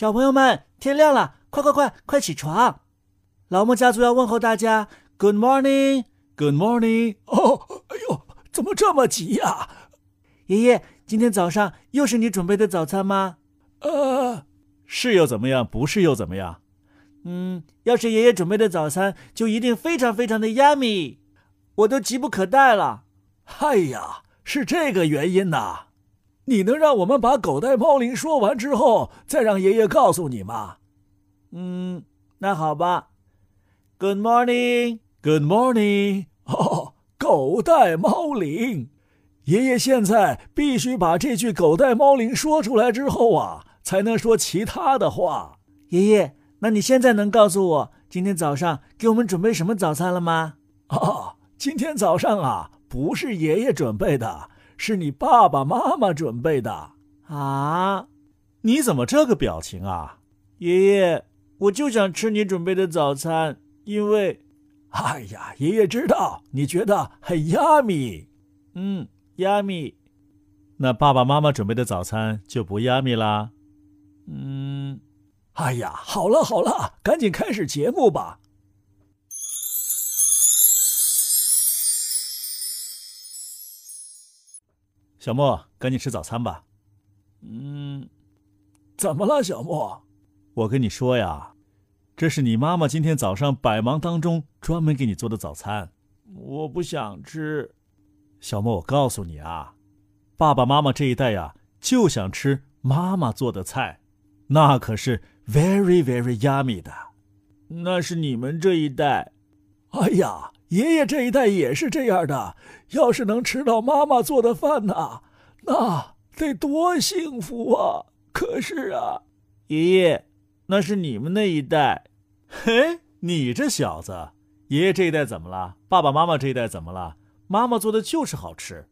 小朋友们，天亮了，快快快快起床！老莫家族要问候大家，Good morning，Good morning。哦，哎呦，怎么这么急呀？爷爷，今天早上又是你准备的早餐吗？呃，是又怎么样？不是又怎么样？嗯，要是爷爷准备的早餐，就一定非常非常的 yummy，我都急不可待了。哎呀，是这个原因呐！你能让我们把狗带猫铃说完之后，再让爷爷告诉你吗？嗯，那好吧。Good morning，Good morning。哦，狗带猫铃，爷爷现在必须把这句狗带猫铃说出来之后啊，才能说其他的话。爷爷，那你现在能告诉我今天早上给我们准备什么早餐了吗？哦，今天早上啊，不是爷爷准备的。是你爸爸妈妈准备的啊？你怎么这个表情啊？爷爷，我就想吃你准备的早餐，因为，哎呀，爷爷知道你觉得很 yummy，，嗯，，yummy。那爸爸妈妈准备的早餐就不 yummy 啦？嗯，哎呀，好了好了，赶紧开始节目吧。小莫，赶紧吃早餐吧。嗯，怎么了，小莫？我跟你说呀，这是你妈妈今天早上百忙当中专门给你做的早餐。我不想吃。小莫，我告诉你啊，爸爸妈妈这一代呀，就想吃妈妈做的菜，那可是 very very yummy 的。那是你们这一代。哎呀。爷爷这一代也是这样的，要是能吃到妈妈做的饭呐，那得多幸福啊！可是啊，爷爷，那是你们那一代。嘿，你这小子，爷爷这一代怎么了？爸爸妈妈这一代怎么了？妈妈做的就是好吃。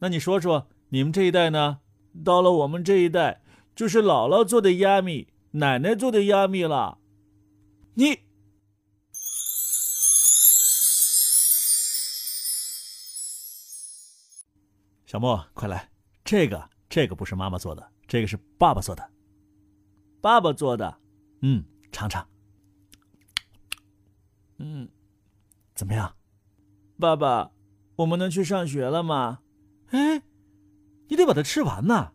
那你说说，你们这一代呢？到了我们这一代，就是姥姥做的鸭米，奶奶做的鸭米了。你。小莫，快来！这个，这个不是妈妈做的，这个是爸爸做的。爸爸做的，嗯，尝尝。嗯，怎么样？爸爸，我们能去上学了吗？哎，你得把它吃完呐。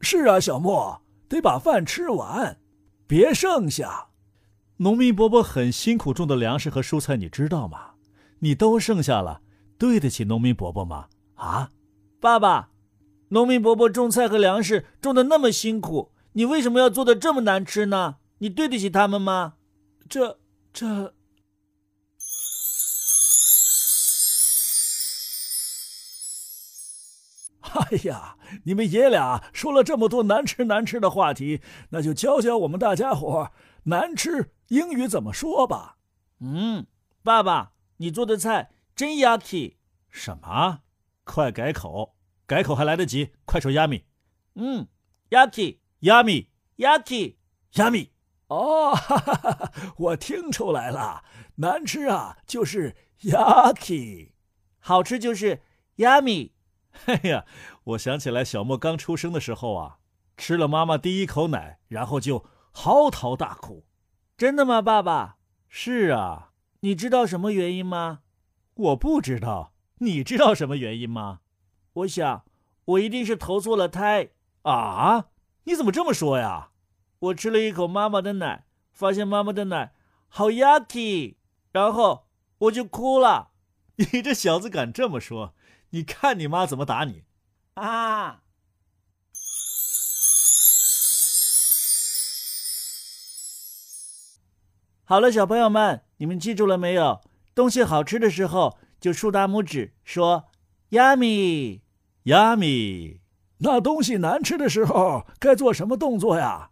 是啊，小莫，得把饭吃完，别剩下。农民伯伯很辛苦种的粮食和蔬菜，你知道吗？你都剩下了，对得起农民伯伯吗？啊？爸爸，农民伯伯种菜和粮食种的那么辛苦，你为什么要做的这么难吃呢？你对得起他们吗？这这 哎呀，你们爷俩说了这么多难吃难吃的话题，那就教教我们大家伙难吃英语怎么说吧。嗯，爸爸，你做的菜真 yucky。什么？快改口，改口还来得及。快说 yummy，嗯，Yucky，Yummy，Yucky，Yummy。哦，哈哈哈我听出来了，难吃啊就是 yucky，好吃就是 yummy。哎呀，我想起来小莫刚出生的时候啊，吃了妈妈第一口奶，然后就嚎啕大哭。真的吗，爸爸？是啊，你知道什么原因吗？我不知道。你知道什么原因吗？我想，我一定是投错了胎啊！你怎么这么说呀？我吃了一口妈妈的奶，发现妈妈的奶好 yucky，然后我就哭了。你这小子敢这么说？你看你妈怎么打你啊！好了，小朋友们，你们记住了没有？东西好吃的时候。就竖大拇指说，yummy，yummy。那东西难吃的时候该做什么动作呀？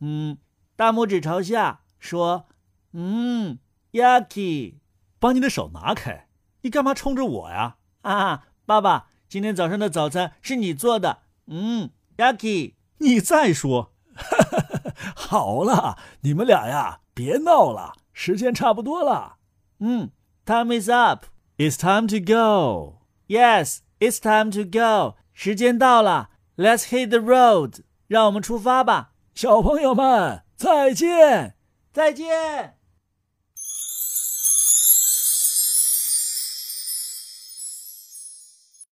嗯，大拇指朝下说，嗯，yucky。把你的手拿开，你干嘛冲着我呀？啊，爸爸，今天早上的早餐是你做的，嗯，yucky。你再说，好了，你们俩呀，别闹了，时间差不多了。嗯，time is up。It's time to go. Yes, it's time to go. 时间到了。Let's hit the road. 让我们出发吧。小朋友们再见，再见。